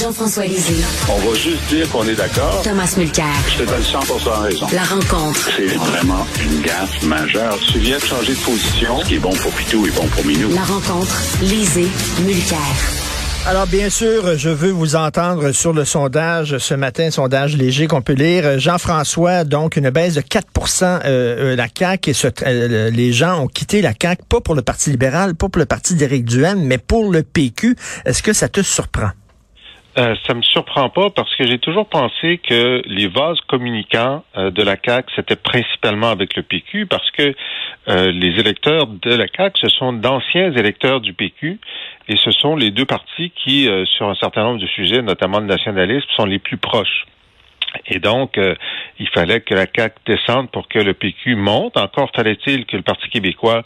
Jean-François Lisée. On va juste dire qu'on est d'accord. Thomas Mulcair. Je te donne 100 raison. La rencontre. C'est vraiment une gaffe majeure. Tu viens de changer de position. Ce qui est bon pour Pitou est bon pour Minou. La rencontre. Lisée. Mulcair. Alors, bien sûr, je veux vous entendre sur le sondage ce matin, sondage léger qu'on peut lire. Jean-François, donc, une baisse de 4% euh, euh, la CAQ et ce, euh, les gens ont quitté la CAQ, pas pour le Parti libéral, pas pour le Parti d'Éric Duhaime, mais pour le PQ. Est-ce que ça te surprend? Euh, ça me surprend pas parce que j'ai toujours pensé que les vases communicants euh, de la CAC c'était principalement avec le PQ parce que euh, les électeurs de la CAC ce sont d'anciens électeurs du PQ et ce sont les deux partis qui, sur un certain nombre de sujets, notamment le nationalisme, sont les plus proches. Et donc, il fallait que la CAC descende pour que le PQ monte. Encore fallait-il que le Parti québécois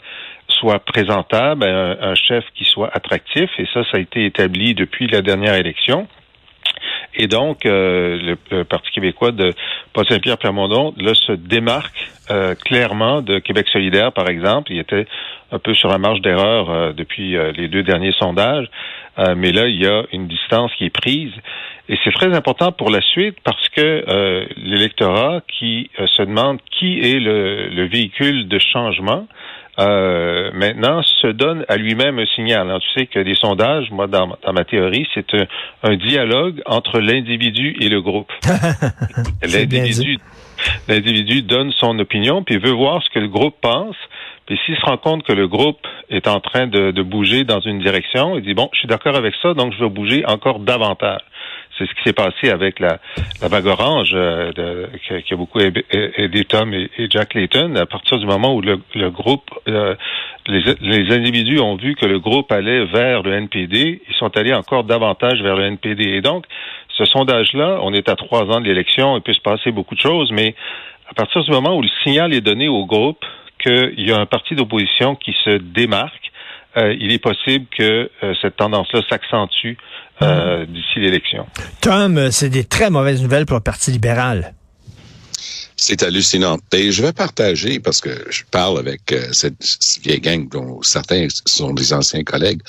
soit présentable, un, un, chef qui soit attractif, et ça, ça a été établi depuis la dernière élection. Et donc, euh, le, Parti québécois de Paul Saint-Pierre Plamondon là se démarque euh, clairement de Québec solidaire, par exemple. Il était un peu sur la marge d'erreur euh, depuis les deux derniers sondages, mais là, il y a une distance qui est prise. Et c'est très important pour la suite parce que l'électorat qui se demande qui est le, le véhicule de changement, euh, maintenant se donne à lui-même un signal. Alors, tu sais que des sondages, moi, dans, ma théorie, c'est un, dialogue entre l'individu et le groupe. l'individu, l'individu donne son opinion, puis veut voir ce que le groupe pense. Puis s'il se rend compte que le groupe est en train de, de bouger dans une direction, il dit bon, je suis d'accord avec ça, donc je vais bouger encore davantage. C'est ce qui s'est passé avec la, la vague orange euh, de, qui, a beaucoup aidé Tom et, Jack Layton. À partir du moment où le, le groupe, euh, les, les, individus ont vu que le groupe allait vers le NPD, ils sont allés encore davantage vers le NPD. Et donc, ce sondage-là, on est à trois ans de l'élection, il peut se passer beaucoup de choses, mais à partir du moment où le signal est donné au groupe qu'il y a un parti d'opposition qui se démarque, euh, il est possible que cette tendance-là s'accentue euh, d'ici l'élection. Tom, c'est des très mauvaises nouvelles pour le Parti libéral. C'est hallucinant. Et je vais partager, parce que je parle avec euh, cette, vieille gang dont certains sont des anciens collègues,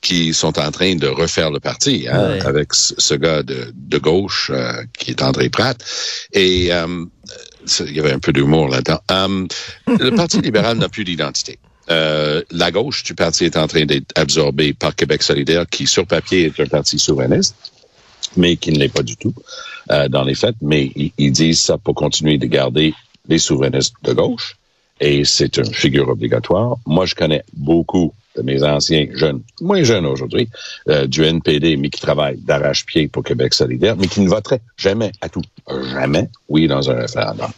qui sont en train de refaire le parti, hein, avec ce gars de, de gauche euh, qui est André Pratt. Et il y avait un peu d'humour là-dedans. le Parti libéral n'a plus d'identité. Euh, la gauche du parti est en train d'être absorbée par Québec solidaire, qui sur papier est un parti souverainiste, mais qui ne l'est pas du tout euh, dans les faits. Mais ils, disent ça pour continuer de garder les souverainistes de gauche, et c'est une figure obligatoire. Moi, je connais beaucoup de mes anciens jeunes, moins jeunes aujourd'hui, euh, du NPD, mais qui travaillent d'arrache-pied pour Québec solidaire, mais qui ne voteraient jamais à tout, jamais, oui, dans un référendum.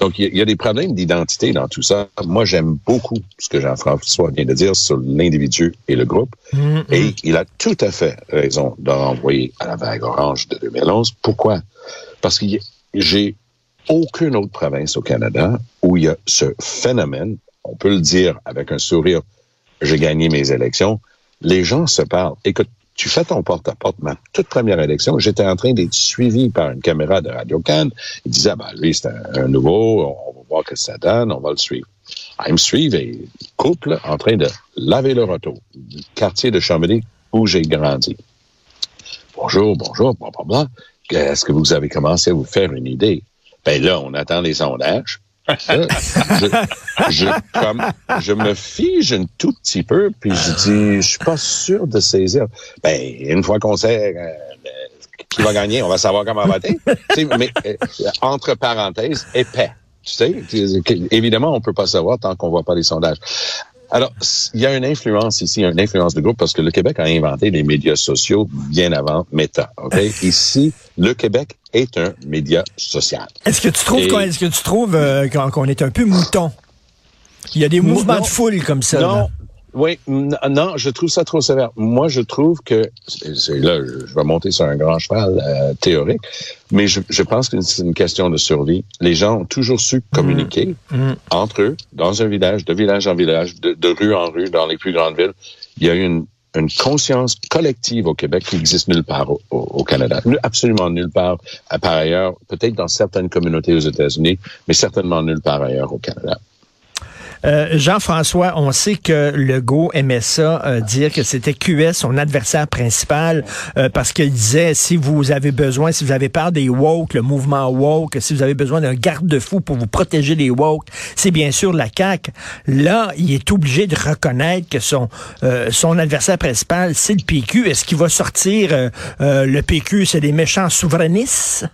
Donc, il y, a des problèmes d'identité dans tout ça. Moi, j'aime beaucoup ce que Jean-François vient de dire sur l'individu et le groupe. Mm-hmm. Et il a tout à fait raison de renvoyer à la vague orange de 2011. Pourquoi? Parce que j'ai aucune autre province au Canada où il y a ce phénomène, on peut le dire avec un sourire, j'ai gagné mes élections. Les gens se parlent. Écoute, tu fais ton porte-à-porte. Ma toute première élection, j'étais en train d'être suivi par une caméra de Radio Cannes. Il disait, ah, ben, lui, c'est un, nouveau, on va voir que ça donne, on va le suivre. Ah, il me suivent et couple en train de laver le retour du quartier de Chambéry où j'ai grandi. Bonjour, bonjour, bla, Est-ce que vous avez commencé à vous faire une idée? Ben là, on attend les sondages je, comme, je me fige un tout petit peu, puis je dis, je suis pas sûr de saisir. Ben, une fois qu'on sait euh, qui va gagner, on va savoir comment voter. mais euh, entre parenthèses, épais. Tu sais, évidemment, on peut pas savoir tant qu'on voit pas les sondages. Alors, il y a une influence ici, une influence de groupe, parce que le Québec a inventé les médias sociaux bien avant Meta. Ok? Ici, le Québec est un média social. Est-ce que tu trouves, est-ce que tu trouves euh, qu'on est un peu mouton? Il y a des mouvements de foule comme ça. Non, oui, non, je trouve ça trop sévère. Moi, je trouve que c'est là, je vais monter sur un grand cheval euh, théorique, mais je, je pense que c'est une question de survie. Les gens ont toujours su communiquer mmh. Mmh. entre eux, dans un village, de village en village, de, de rue en rue, dans les plus grandes villes. il y a une, une conscience collective au Québec qui existe nulle part au, au- Canada. Absolument nulle part par ailleurs, peut-être dans certaines communautés aux États-Unis, mais certainement nulle part ailleurs au Canada. Euh, Jean-François, on sait que Legault aimait ça, euh, dire que c'était QS, son adversaire principal, euh, parce qu'il disait, si vous avez besoin, si vous avez peur des woke, le mouvement woke, si vous avez besoin d'un garde-fou pour vous protéger des woke, c'est bien sûr la CAQ. Là, il est obligé de reconnaître que son, son adversaire principal, c'est le PQ. Est-ce qu'il va sortir le PQ, c'est des méchants souverainistes?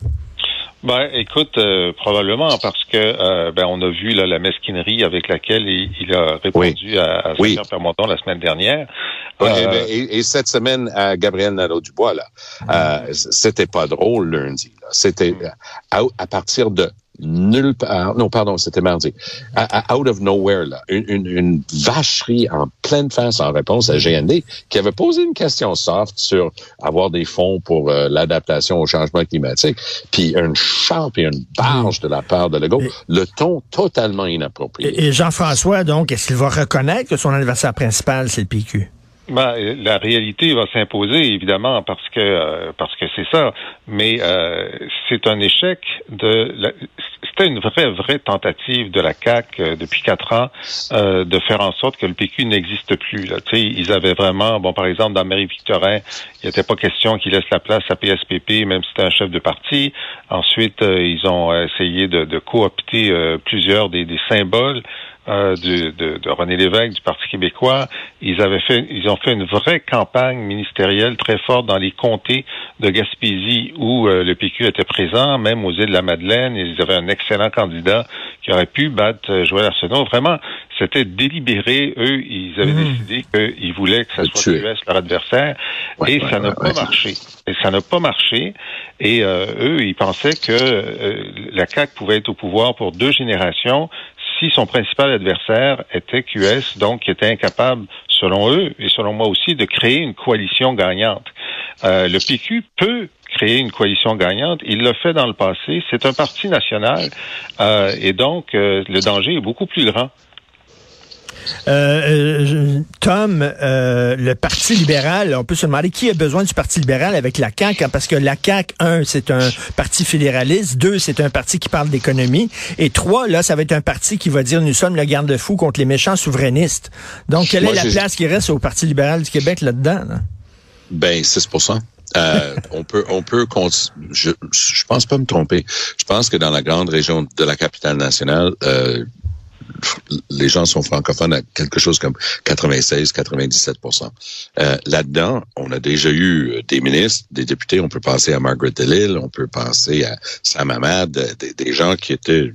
Ben, écoute, euh, probablement parce que euh, ben on a vu là, la mesquinerie avec laquelle il, il a répondu à, à Oui. La semaine dernière. Ouais, Euh, et, et cette semaine, à Gabriel Nadeau-Dubois, là, euh, c'était pas drôle lundi. là. C'était à, à partir de nulle part. Non, pardon, c'était mardi. À- à- out of nowhere, là, une, une, une vacherie en pleine face en réponse à GND qui avait posé une question soft sur avoir des fonds pour euh, l'adaptation au changement climatique. Puis une charpe et une barge de la part de Legault. Et- Le ton totalement inapproprié. Et, et Jean-François, donc, est-ce qu'il va reconnaître que son adversaire principal, c'est le PQ? Ben, euh, la réalité va s'imposer évidemment parce que euh, parce que c'est ça, mais euh, c'est un échec de. la- C'était une vraie vraie tentative de la CAC euh, depuis quatre ans euh, de faire en sorte que le PQ n'existe plus. Là. Ils avaient vraiment, bon par exemple dans Marie-Victorin, il n'était pas question qu'ils laissent la place à PSPP, même si c'était un chef de parti. Ensuite, euh, ils ont essayé de, de coopter plusieurs des, des symboles euh, du- de, de René Lévesque du Parti québécois. Ils avaient fait, ils ont fait une vraie campagne ministérielle très forte dans les comtés de Gaspésie où euh, le PQ était présent, même aux îles de la Madeleine. Ils avaient un excellent candidat qui aurait pu battre euh, Joël Arsenault. Vraiment, c'était délibéré. Eux, ils avaient Mhm. décidé qu'ils voulaient que ça soit tuer. QS leur adversaire, Ouais, et ouais, ça n'a pas marché. Et ça n'a pas marché. Et euh, eux, ils pensaient que euh, la CAQ pouvait être au pouvoir pour deux générations si son principal adversaire était QS, donc qui était incapable, selon eux et selon moi aussi, de créer une coalition gagnante. Euh, le PQ peut créer une coalition gagnante. Il l'a fait dans le passé. C'est un parti national euh, et donc euh, le danger est beaucoup plus grand. Euh, euh, Tom, euh, le Parti libéral, on peut se demander qui a besoin du Parti libéral avec la CAQ, hein, parce que la CAQ, un, c'est un parti fédéraliste, deux, c'est un parti qui parle d'économie, et trois, là, ça va être un parti qui va dire nous sommes le garde-fou contre les méchants souverainistes. Donc, quelle Moi, est la place qui reste au Parti libéral du Québec là-dedans? là? Ben, 6 euh, on peut, on peut, je, je pense pas me tromper. Je pense que dans la grande région de la capitale nationale, euh, les gens sont francophones à quelque chose comme 96-97% euh, Là-dedans, on a déjà eu euh, des ministres, des députés. On peut penser à Margaret DeLille, on peut penser à Sam Hamad, euh, des, des gens qui étaient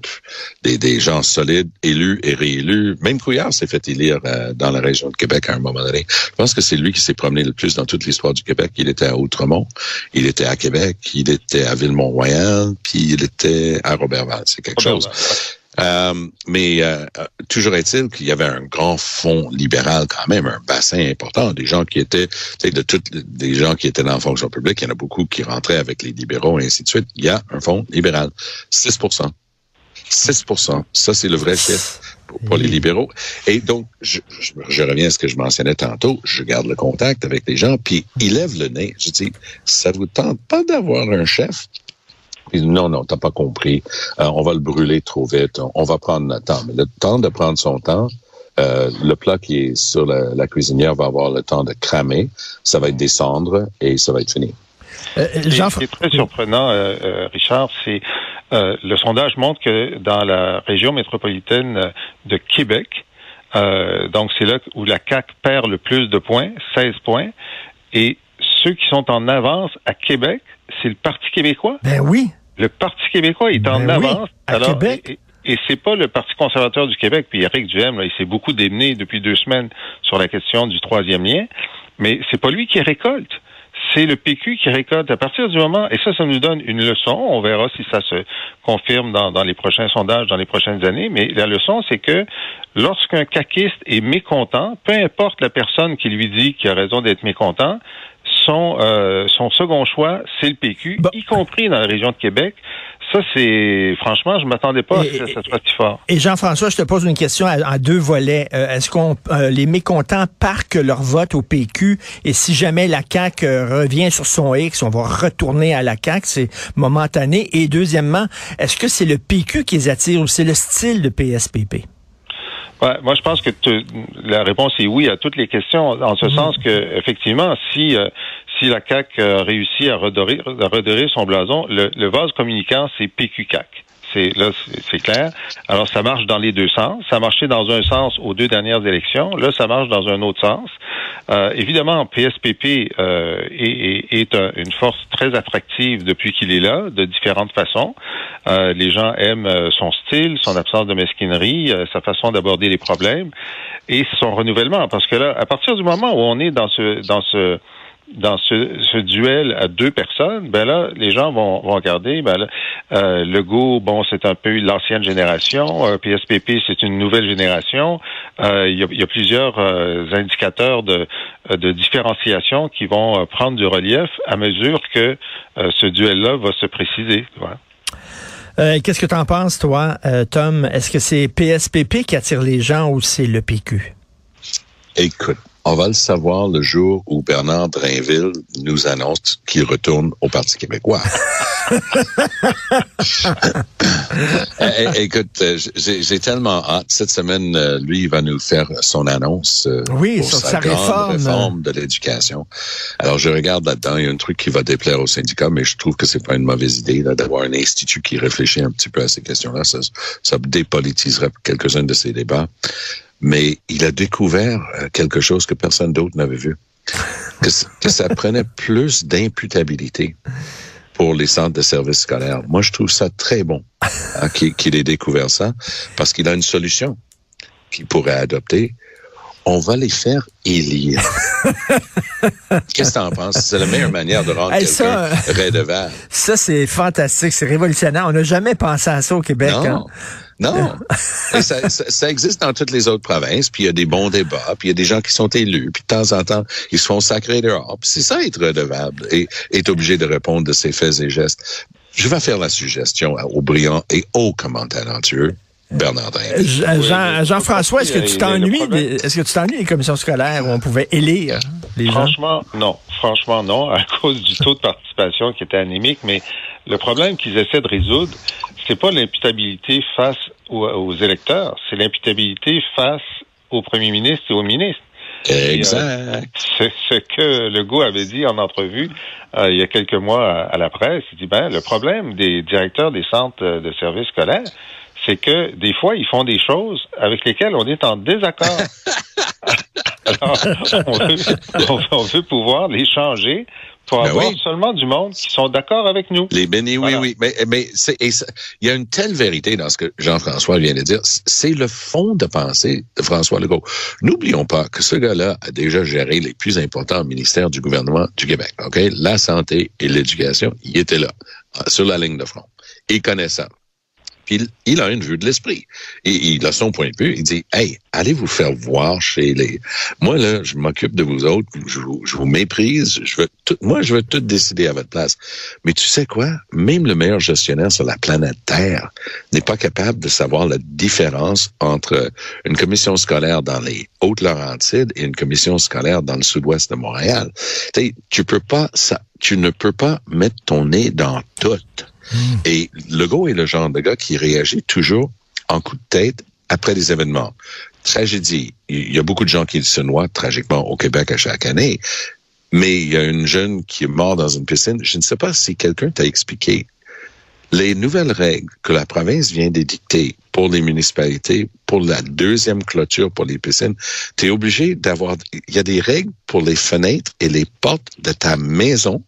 des gens solides, élus et réélus. Même Couillard s'est fait élire euh, dans la région de Québec à un moment donné. Je pense que c'est lui qui s'est promené le plus dans toute l'histoire du Québec. Il était à Outremont, il était à Québec, il était à Ville-Mont-Royal, puis il était à Robertval. C'est quelque chose. Euh, mais euh, euh, toujours est-il qu'il y avait un grand fond libéral quand même, un bassin important, des gens qui étaient, tu sais, de toutes des gens qui étaient dans la fonction publique, il y en a beaucoup qui rentraient avec les libéraux et ainsi de suite. Il y a un fond libéral, 6% 6% ça c'est le vrai chiffre pour, pour les libéraux. Et donc, je, je, je reviens à ce que je mentionnais tantôt, je garde le contact avec les gens, puis ils lèvent le nez. Je dis, ça vous tente pas d'avoir un chef puis non, non, t'as pas compris. Euh, on va le brûler trop vite. On, va prendre notre temps. Mais le temps de prendre son temps, euh, le plat qui est sur la, la, cuisinière va avoir le temps de cramer. Ça va être des cendres et ça va être fini. Euh, Jean... Ce qui est très surprenant, euh, euh, Richard, c'est euh, le sondage montre que dans la région métropolitaine de Québec, euh, donc c'est là où la CAC perd le plus de points, 16 points, et ceux qui sont en avance à Québec, c'est le Parti québécois. Ben oui. Le Parti québécois est en ben avance. Oui, à Alors, Québec. Et, et c'est pas le Parti conservateur du Québec, puis Éric Duhem, là, il s'est beaucoup démené depuis deux semaines sur la question du troisième lien, mais c'est pas lui qui récolte. C'est le PQ qui récolte. À partir du moment, et ça, ça nous donne une leçon, on verra si ça se confirme dans, dans les prochains sondages, dans les prochaines années, mais la leçon, c'est que lorsqu'un caquiste est mécontent, peu importe la personne qui lui dit qu'il a raison d'être mécontent, son, euh, son second choix, c'est le PQ, bon. y compris dans la région de Québec. Ça, c'est franchement, je m'attendais pas Et- à ce que ça soit si fort. Et Jean-François, je te pose une question à- en deux volets. Euh, Est-ce qu'on euh, les mécontents parquent leur vote au PQ et si jamais la CAQ revient sur son X, on va retourner à la CAQ, c'est momentané. Et deuxièmement, est-ce que c'est le PQ qui les attire ou c'est le style de PSPP? Ouais, moi, je pense que la réponse est oui à toutes les questions, en ce sens que, effectivement, si euh, si la CAC réussit à redorer, à redorer son blason, le, le vase communicant, c'est PQ-CAC. C'est là, c'est- clair. Alors, ça marche dans les deux sens. Ça marchait dans un sens aux deux dernières élections. Là, ça marche dans un autre sens. Euh, évidemment, PSPP euh, est, est- est un- une force très attractive depuis qu'il est là, de différentes façons. Euh, les gens aiment euh, son style, son absence de mesquinerie, euh, sa façon d'aborder les problèmes et son renouvellement. Parce que là, à partir du moment où on est dans ce dans ce dans ce, ce duel à deux personnes, ben là, les gens vont, vont regarder. Ben là, euh, Legault, bon, c'est un peu l'ancienne génération. Euh, PSPP, c'est une nouvelle génération. Euh, Il y, a, il y a plusieurs euh, indicateurs de, euh, de différenciation qui vont euh, prendre du relief à mesure que euh, ce duel-là va se préciser. Euh, Qu'est-ce que tu en penses, toi, euh, Tom? Est-ce que c'est PSPP qui attire les gens ou c'est le PQ? Écoute, on va le savoir le jour où Bernard Drainville nous annonce qu'il retourne au Parti québécois. Eh, eh, écoute, euh, j'ai tellement hâte. Cette semaine, euh, lui, il va nous faire son annonce euh, Oui, pour sur sa, sa grande réforme. réforme de l'éducation. Alors, je regarde là-dedans, il y a un truc qui va déplaire aux syndicats, mais je trouve que c'est pas une mauvaise idée d'avoir un institut qui réfléchit un petit peu à ces questions-là. Ça, ça dépolitiserait quelques-uns de ces débats. Mais il a découvert euh, quelque chose que personne d'autre n'avait vu. Que, ça prenait plus d'imputabilité pour les centres de services scolaires. Moi, je trouve ça très bon hein, qu'il ait découvert ça, parce qu'il a une solution qu'il pourrait adopter. On va les faire élire. Qu'est-ce que t'en penses? C'est la meilleure manière de rendre Hey, quelqu'un ça, redevable. Ça, c'est fantastique, c'est révolutionnaire. On n'a jamais pensé à ça au Québec. hein? Non. Ça, ça, ça existe dans toutes les autres provinces, puis il y a des bons débats, puis il y a des gens qui sont élus, puis de temps en temps, ils se font sacrer dehors. Puis c'est ça être redevable et est obligé de répondre de ses faits et gestes. Je vais faire la suggestion au brillant et hautement talentueux Bernard Drinville. Jean- Jean- Jean-François, est-ce que tu t'ennuies est-ce que tu t'ennuies des commissions scolaires où on pouvait élire les gens? Franchement, non. Franchement, non, à cause du taux de participation qui était anémique. Mais le problème qu'ils essaient de résoudre, c'est pas l'imputabilité face aux, aux électeurs, c'est l'imputabilité face au premier ministre et au ministre. Exact. C'est ce que Legault avait dit en entrevue euh, il y a quelques mois à, à la presse. Il dit ben le problème des directeurs des centres euh, de services scolaires, c'est que des fois ils font des choses avec lesquelles on est en désaccord. Alors, on veut, on veut- pouvoir les changer pour Ben avoir oui. seulement du monde qui sont d'accord avec nous. Les bénis, oui, Voilà. oui. Mais, mais c'est, il y a une telle vérité dans ce que Jean-François vient de dire. C'est le fond de pensée de François Legault. N'oublions pas que ce gars-là a déjà géré les plus importants ministères du gouvernement du Québec. OK? La santé et l'éducation, il était là, sur la ligne de front. Il connaît ça. Puis il, a une vue de l'esprit. Et il a son point de vue. Il dit, hey, allez vous faire voir chez les... Moi, là, je m'occupe de vous autres. Je vous, je vous méprise. Je veux tout, moi, je veux tout décider à votre place. Mais tu sais quoi? Même le meilleur gestionnaire sur la planète Terre n'est pas capable de savoir la différence entre une commission scolaire dans les Hautes-Laurentides et une commission scolaire dans le sud-ouest de Montréal. Tu sais, tu peux pas, ça, tu ne peux pas mettre ton nez dans tout. Et Legault est le genre de gars qui réagit toujours en coup de tête après des événements. Tragédie. Il y a beaucoup de gens qui se noient tragiquement au Québec à chaque année. Mais il y a une jeune qui est morte dans une piscine. Je ne sais pas si quelqu'un t'a expliqué. Les nouvelles règles que la province vient d'édicter pour les municipalités, pour la deuxième clôture pour les piscines, tu es obligé d'avoir... Il y a des règles pour les fenêtres et les portes de ta maison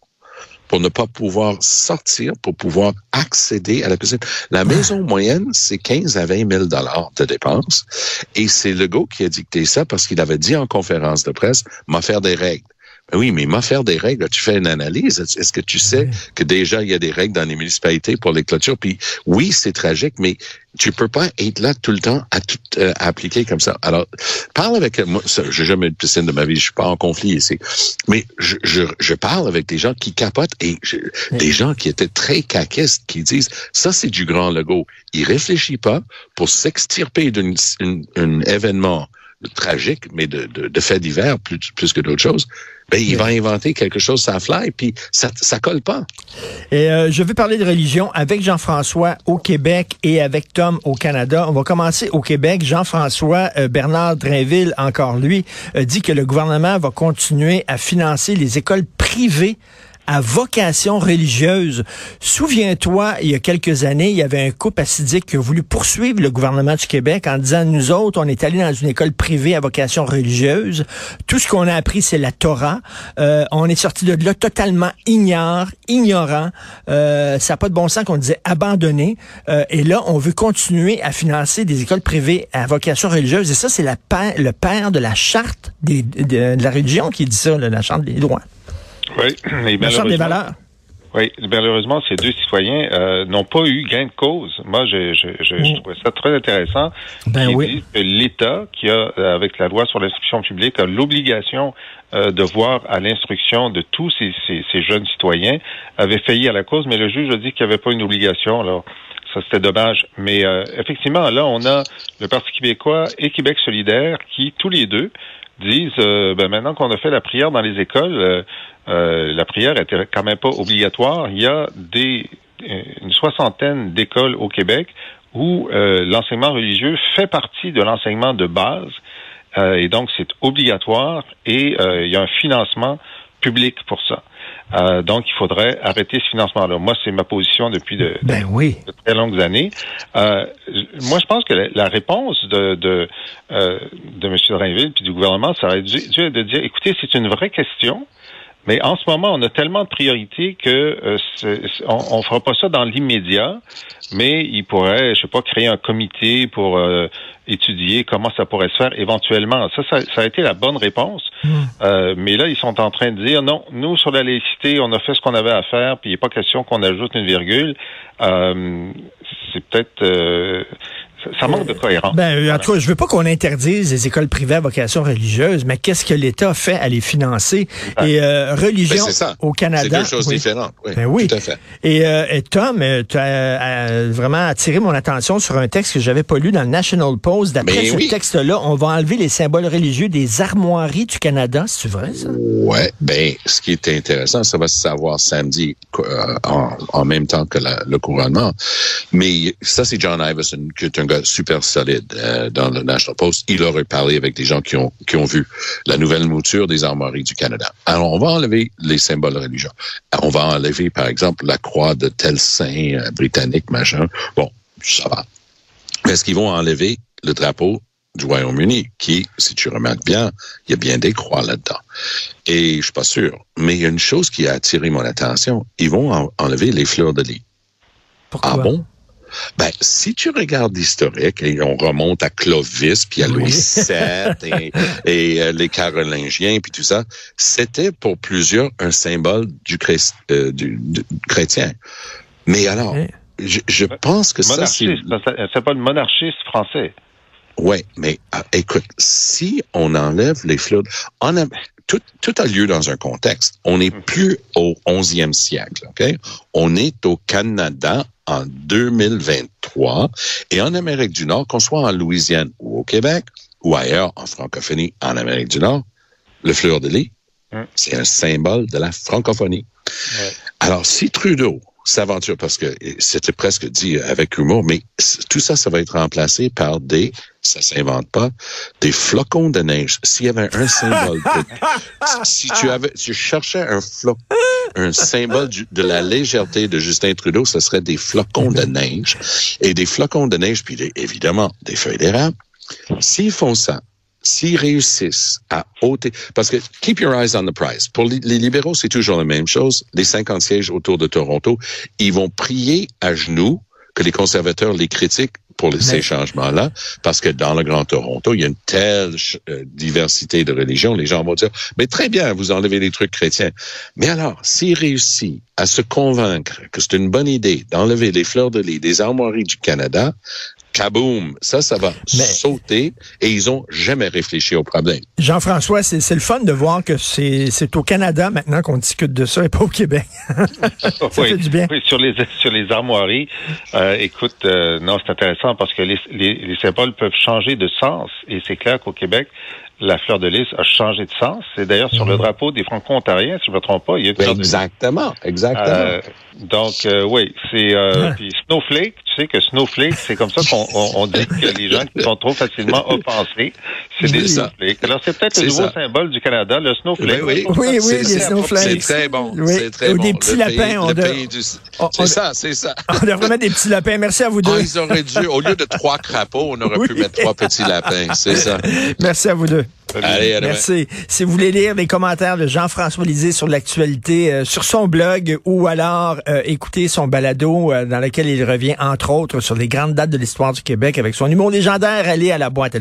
pour ne pas pouvoir sortir, pour pouvoir accéder à la piscine. La maison moyenne, c'est 15 à 20 000 dollars de dépenses. Et c'est Legault qui a dicté ça parce qu'il avait dit en conférence de presse, m'a faire des règles. Ben oui, mais m'a faire des règles. Tu fais une analyse. Est-ce que tu sais que déjà il y a des règles dans les municipalités pour les clôtures? Puis oui, c'est tragique, mais tu peux pas être là tout le temps à tout euh, à appliquer comme ça. Alors, parle avec moi. J'ai jamais eu de piscine de ma vie. Je suis pas en conflit ici, mais je, je, je parle avec des gens qui capotent et je- des gens qui étaient très caquistes qui disent ça c'est du grand logo. Il réfléchit pas pour s'extirper d'un un événement tragique, mais de, de, de faits divers plus, plus que d'autres choses, ben, il va inventer quelque chose sans fly, puis ça, ça colle pas. Et euh, je veux parler de religion avec Jean-François au Québec et avec Tom au Canada. On va commencer au Québec. Jean-François euh, Bernard Drainville, encore lui, euh, dit que le gouvernement va continuer à financer les écoles privées à vocation religieuse. Souviens-toi, il y a quelques années, il y avait un couple assidique qui a voulu poursuivre le gouvernement du Québec en disant, nous autres, on est allés dans une école privée à vocation religieuse. Tout ce qu'on a appris, c'est la Torah. Euh, on est sorti de là totalement ignore, ignorant. Euh, ça n'a pas de bon sens qu'on disait abandonné. Euh, et là, on veut continuer à financer des écoles privées à vocation religieuse. Et ça, c'est le père de la charte des- de, la religion qui dit ça, la charte des droits. Oui, mais La charte des malheureusement, valeurs. oui, malheureusement, ces deux citoyens euh, n'ont pas eu gain de cause. Moi, je, je, je, je trouvais ça très intéressant. Ben Ils oui. disent que l'État, qui a, euh, avec la loi sur l'instruction publique, a l'obligation euh, de voir à l'instruction de tous ces, ces, ces jeunes citoyens, avait failli à la cause, mais le juge a dit qu'il n'y avait pas une obligation. Alors, ça, c'était dommage. Mais euh, effectivement, là, on a le Parti québécois et Québec solidaire qui, tous les deux, disent, euh, ben, maintenant qu'on a fait la prière dans les écoles, euh, euh, la prière était quand même pas obligatoire. Il y a des euh, une soixantaine d'écoles au Québec où l'enseignement religieux fait partie de l'enseignement de base et donc c'est obligatoire et il y a un financement public pour ça. Euh, donc il faudrait arrêter ce financement-là. Moi, c'est ma position depuis de, de- Ben oui. de très longues années. Euh, moi, je pense que la, la réponse de de, euh, de M. Drainville puis du gouvernement, ça aurait dû, dû de dire, écoutez, c'est une vraie question. Mais en ce moment, on a tellement de priorités que euh, on, on fera pas ça dans l'immédiat, mais il pourrait, je sais pas, créer un comité pour euh, étudier comment ça pourrait se faire éventuellement. Ça, ça, ça a été la bonne réponse. Euh, mais là, ils sont en train de dire non, nous sur la laïcité, on a fait ce qu'on avait à faire, puis il n'est pas question qu'on ajoute une virgule. Euh, c'est peut-être euh, ça, manque de cohérence. Ben, en tout cas, je veux pas qu'on interdise les écoles privées à vocation religieuse, mais qu'est-ce que l'État fait à les financer? Et euh, Ben, religion c'est ça. au C'est Canada. deux choses oui. différentes. Oui, Ben oui. Tout à fait. Et, euh, et Tom, euh, tu as euh, vraiment attiré mon attention sur un texte que j'avais pas lu dans le National Post. D'après Mais ce oui. texte-là, on va enlever les symboles religieux des armoiries du Canada. C'est vrai, ça? Ouais, ben, ce qui est intéressant, ça va se savoir samedi euh, en, en même temps que la- le couronnement. Mais ça, c'est John Iverson, qui est un gars super solide euh, dans le National Post. Il aurait parlé avec des gens qui ont qui ont vu la nouvelle mouture des armoiries du Canada. Alors, on va enlever les symboles religieux. On va enlever, par exemple, la croix de tel saint euh, britannique, machin. Bon, ça va. Est-ce qu'ils vont enlever le drapeau du Royaume-Uni, qui, si tu remarques bien, il y a bien des croix là-dedans. Et je suis pas sûr. Mais il y a une chose qui a attiré mon attention. Ils vont en- enlever les fleurs de lis. Pourquoi? Ah bon? Ben, si tu regardes l'historique, et on remonte à Clovis, puis à Louis VII, et, et, euh, les Carolingiens, puis tout ça, c'était pour plusieurs un symbole du, chrest- euh, du- du chrétien. Mais alors, je, je pense que ça, c'est... Ça s'appelle monarchiste français. Ouais, mais ah, écoute, si on enlève les fleurs, on a, tout, tout a lieu dans un contexte. On n'est plus au 11e siècle, OK? On est au Canada en 2023 et en Amérique du Nord, qu'on soit en Louisiane ou au Québec ou ailleurs en francophonie en Amérique du Nord, le fleur de lis, Hum. c'est un symbole de la francophonie. Ouais. Alors, si Trudeau s'aventure, parce que c'était presque dit avec humour, mais tout ça, ça va être remplacé par des, ça s'invente pas, des flocons de neige. S'il y avait un symbole, de- si tu avais, tu cherchais un flocon, un symbole du- de la légèreté de Justin Trudeau, ce serait des flocons de neige. Et des flocons de neige, puis des- évidemment des feuilles d'érable. S'ils font ça, s'ils réussissent à ôter, parce que keep your eyes on the prize. Pour les, libéraux, c'est toujours la même chose. Les 50 sièges autour de Toronto, ils vont prier à genoux que les conservateurs les critiquent pour les, ces changements-là, parce que dans le Grand Toronto, il y a une telle euh, diversité de religions. Les gens vont dire, mais très bien, vous enlevez les trucs chrétiens. Mais alors, s'il réussit à se convaincre que c'est une bonne idée d'enlever les fleurs de lis des armoiries du Canada, kaboum, ça, ça va Mais- sauter et ils ont jamais réfléchi au problème. Jean-François, c'est c'est le fun de voir que c'est c'est au Canada maintenant qu'on discute de ça et pas au Québec. ça oui, fait du bien. oui, sur les sur les armoiries, euh, écoute, euh, non, c'est intéressant parce que les, les, les symboles peuvent changer de sens et c'est clair qu'au Québec, la fleur de lys a changé de sens. C'est d'ailleurs sur le drapeau des Franco-Ontariens, si je ne me trompe pas, il y a une de. Exactement, exactement. Euh, donc euh, oui, c'est euh, Ouais. puis Snowflake. Que Snowflake, c'est comme ça qu'on on, on dit que les gens qui sont trop facilement offensés, c'est des ça. snowflakes. Alors c'est peut-être le nouveau ça. symbole du Canada, le snowflake. Oui, oui. Oui, oui, C'est- les snowflakes. C'est très bon. Oui. C'est très Ou bon. des petits Le lapins, pays- on le doit- pays du- on- C'est on- ça, c'est ça. On devrait mettre des petits lapins. Merci à vous deux. Ah, ils auraient dû, au lieu de trois crapauds, on aurait Oui. pu mettre trois petits lapins. C'est ça. Merci à vous deux. Allez, demain. Merci. Si vous voulez lire les commentaires de Jean-François Lisée sur l'actualité euh, sur son blog ou alors euh, écouter son balado euh, dans lequel il revient entre autres sur les grandes dates de l'histoire du Québec avec son humour légendaire, allez à la boîte à